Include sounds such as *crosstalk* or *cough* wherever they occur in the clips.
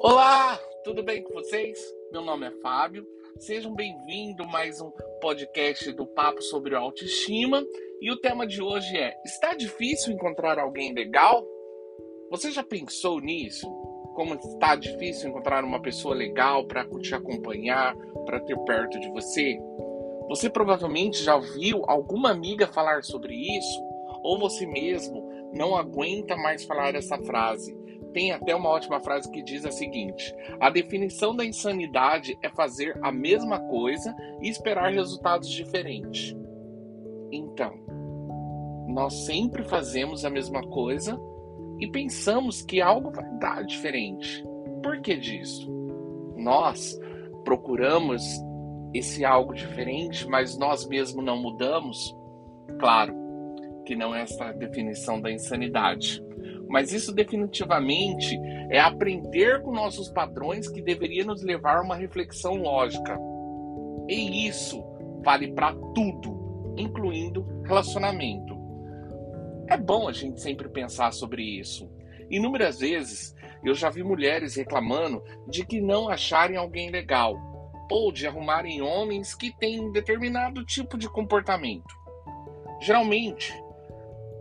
Olá, tudo bem com vocês? Meu nome é Fábio. Sejam bem-vindos a mais um podcast do Papo sobre Autoestima. E o tema de hoje é: Está difícil encontrar alguém legal? Você já pensou nisso? Como está difícil encontrar uma pessoa legal para te acompanhar, para ter perto de você? Você provavelmente já ouviu alguma amiga falar sobre isso? Ou você mesmo não aguenta mais falar essa frase? Tem até uma ótima frase que diz a seguinte: a definição da insanidade é fazer a mesma coisa e esperar resultados diferentes. Então, nós sempre fazemos a mesma coisa e pensamos que algo vai dar diferente. Por que disso? Nós procuramos esse algo diferente, mas nós mesmos não mudamos? Claro que não é essa a definição da insanidade. Mas isso definitivamente é aprender com nossos padrões que deveria nos levar a uma reflexão lógica. E isso vale para tudo, incluindo relacionamento. É bom a gente sempre pensar sobre isso. Inúmeras vezes eu já vi mulheres reclamando de que não acharem alguém legal ou de arrumarem homens que têm determinado tipo de comportamento. Geralmente,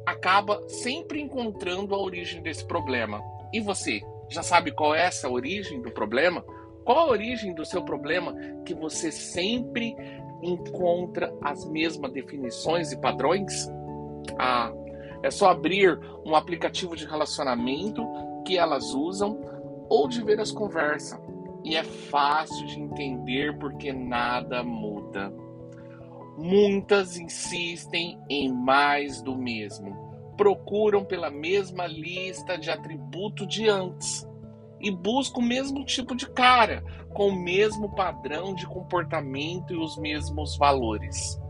acaba sempre encontrando a origem desse problema. E você, já sabe qual é essa origem do problema? Qual a origem do seu problema que você sempre encontra as mesmas definições e padrões? Ah, é só abrir um aplicativo de relacionamento que elas usam ou de ver as conversas. E é fácil de entender porque nada muda. Muitas insistem em mais do mesmo. Procuram pela mesma lista de atributos de antes e buscam o mesmo tipo de cara, com o mesmo padrão de comportamento e os mesmos valores.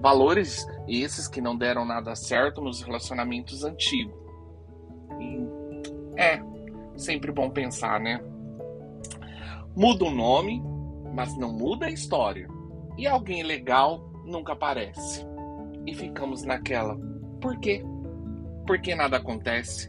Valores esses que não deram nada certo nos relacionamentos antigos. E é sempre bom pensar, né? Muda o nome, mas não muda a história. E alguém legal nunca aparece. E ficamos naquela. Por quê? Por que nada acontece?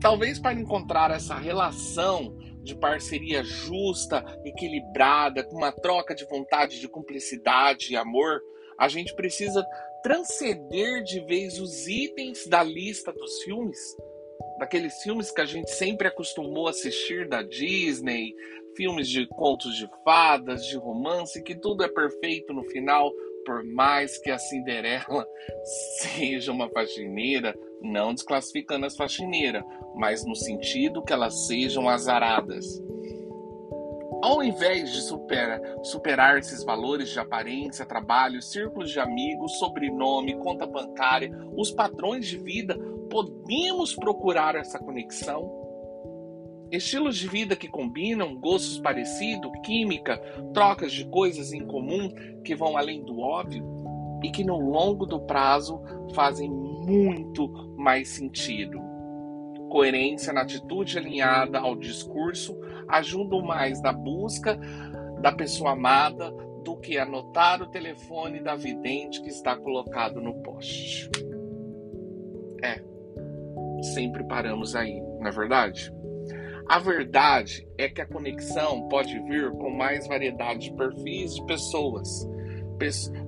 Talvez para encontrar essa relação de parceria justa, equilibrada, com uma troca de vontade, de cumplicidade e amor, a gente precisa transcender de vez os itens da lista dos filmes, daqueles filmes que a gente sempre acostumou a assistir da Disney, filmes de contos de fadas, de romance, que tudo é perfeito no final, por mais que a Cinderela *laughs* seja uma faxineira, não desclassificando as faxineiras, mas no sentido que elas sejam azaradas. Ao invés de superar, superar esses valores de aparência, trabalho, círculos de amigos, sobrenome, conta bancária, os padrões de vida, podemos procurar essa conexão Estilos de vida que combinam, gostos parecidos, química, trocas de coisas em comum que vão além do óbvio e que no longo do prazo fazem muito mais sentido. Coerência na atitude alinhada ao discurso ajudam mais na busca da pessoa amada do que anotar o telefone da vidente que está colocado no poste. É, sempre paramos aí, não é verdade? A verdade é que a conexão pode vir com mais variedade de perfis de pessoas.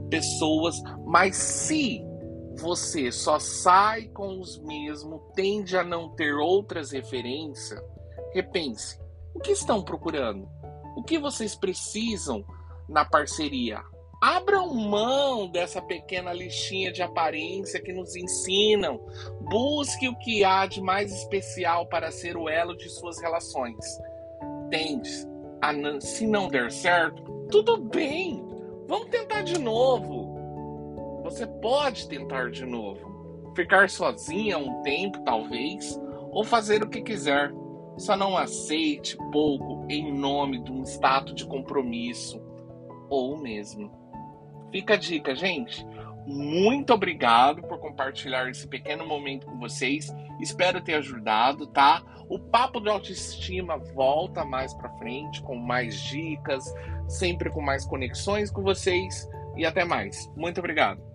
Pessoas, mas se você só sai com os mesmos, tende a não ter outras referências, repense: o que estão procurando? O que vocês precisam na parceria? Abram mão dessa pequena listinha de aparência que nos ensinam. Busque o que há de mais especial para ser o elo de suas relações. Tende, a, se não der certo, tudo bem. Vamos tentar de novo. Você pode tentar de novo. Ficar sozinha um tempo, talvez, ou fazer o que quiser. Só não aceite pouco em nome de um status de compromisso ou mesmo Fica a dica, gente. Muito obrigado por compartilhar esse pequeno momento com vocês. Espero ter ajudado, tá? O papo de autoestima volta mais para frente com mais dicas, sempre com mais conexões com vocês e até mais. Muito obrigado.